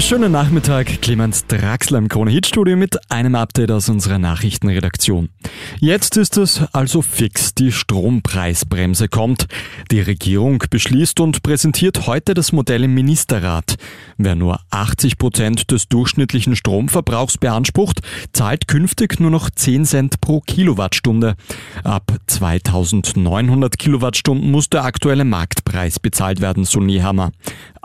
Schönen Nachmittag, Clemens Draxler im Krone Hit Studio mit einem Update aus unserer Nachrichtenredaktion. Jetzt ist es also fix, die Strompreisbremse kommt. Die Regierung beschließt und präsentiert heute das Modell im Ministerrat. Wer nur 80 Prozent des durchschnittlichen Stromverbrauchs beansprucht, zahlt künftig nur noch 10 Cent pro Kilowattstunde. Ab 2900 Kilowattstunden muss der aktuelle Marktpreis bezahlt werden, so Niehammer.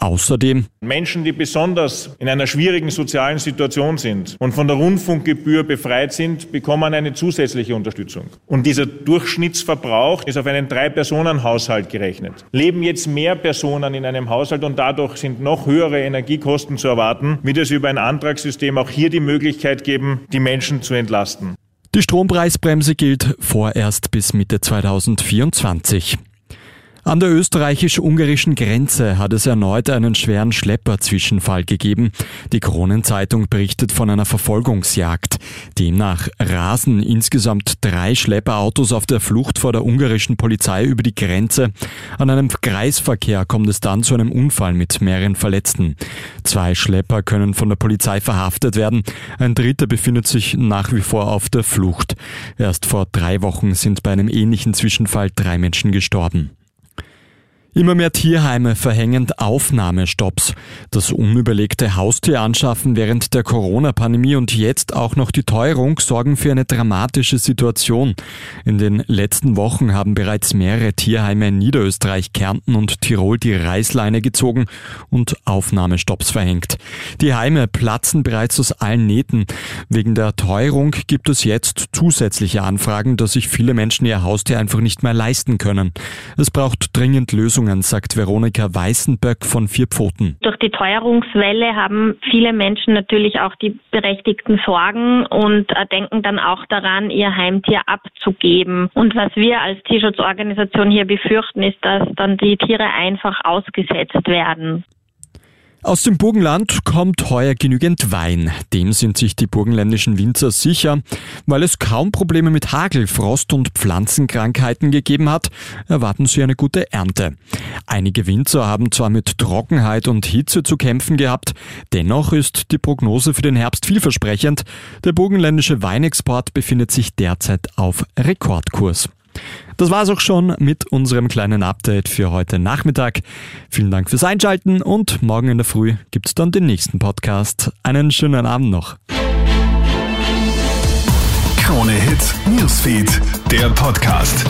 Außerdem Menschen, die besonders in einer schwierigen sozialen Situation sind und von der Rundfunkgebühr befreit sind, bekommen eine zusätzliche Unterstützung. Und dieser Durchschnittsverbrauch ist auf einen Drei-Personen-Haushalt gerechnet. Leben jetzt mehr Personen in einem Haushalt und dadurch sind noch höhere Energiekosten zu erwarten, wird es über ein Antragssystem auch hier die Möglichkeit geben, die Menschen zu entlasten. Die Strompreisbremse gilt vorerst bis Mitte 2024. An der österreichisch-ungarischen Grenze hat es erneut einen schweren Schlepperzwischenfall gegeben. Die Kronenzeitung berichtet von einer Verfolgungsjagd. Demnach rasen insgesamt drei Schlepperautos auf der Flucht vor der ungarischen Polizei über die Grenze. An einem Kreisverkehr kommt es dann zu einem Unfall mit mehreren Verletzten. Zwei Schlepper können von der Polizei verhaftet werden. Ein dritter befindet sich nach wie vor auf der Flucht. Erst vor drei Wochen sind bei einem ähnlichen Zwischenfall drei Menschen gestorben. Immer mehr Tierheime verhängen Aufnahmestopps. Das unüberlegte Haustieranschaffen während der Corona-Pandemie und jetzt auch noch die Teuerung sorgen für eine dramatische Situation. In den letzten Wochen haben bereits mehrere Tierheime in Niederösterreich, Kärnten und Tirol die Reißleine gezogen und Aufnahmestopps verhängt. Die Heime platzen bereits aus allen Nähten. Wegen der Teuerung gibt es jetzt zusätzliche Anfragen, dass sich viele Menschen ihr Haustier einfach nicht mehr leisten können. Es braucht dringend Lösungen Lösungen, sagt Veronika Weißenböck von Vier Pfoten. Durch die Teuerungswelle haben viele Menschen natürlich auch die berechtigten Sorgen und denken dann auch daran, ihr Heimtier abzugeben. Und was wir als Tierschutzorganisation hier befürchten, ist, dass dann die Tiere einfach ausgesetzt werden. Aus dem Burgenland kommt heuer genügend Wein. Dem sind sich die burgenländischen Winzer sicher. Weil es kaum Probleme mit Hagel, Frost und Pflanzenkrankheiten gegeben hat, erwarten sie eine gute Ernte. Einige Winzer haben zwar mit Trockenheit und Hitze zu kämpfen gehabt, dennoch ist die Prognose für den Herbst vielversprechend. Der burgenländische Weinexport befindet sich derzeit auf Rekordkurs. Das war's auch schon mit unserem kleinen Update für heute Nachmittag. Vielen Dank fürs Einschalten und morgen in der Früh gibt's dann den nächsten Podcast. Einen schönen Abend noch. Krone Hits, Newsfeed, der Podcast.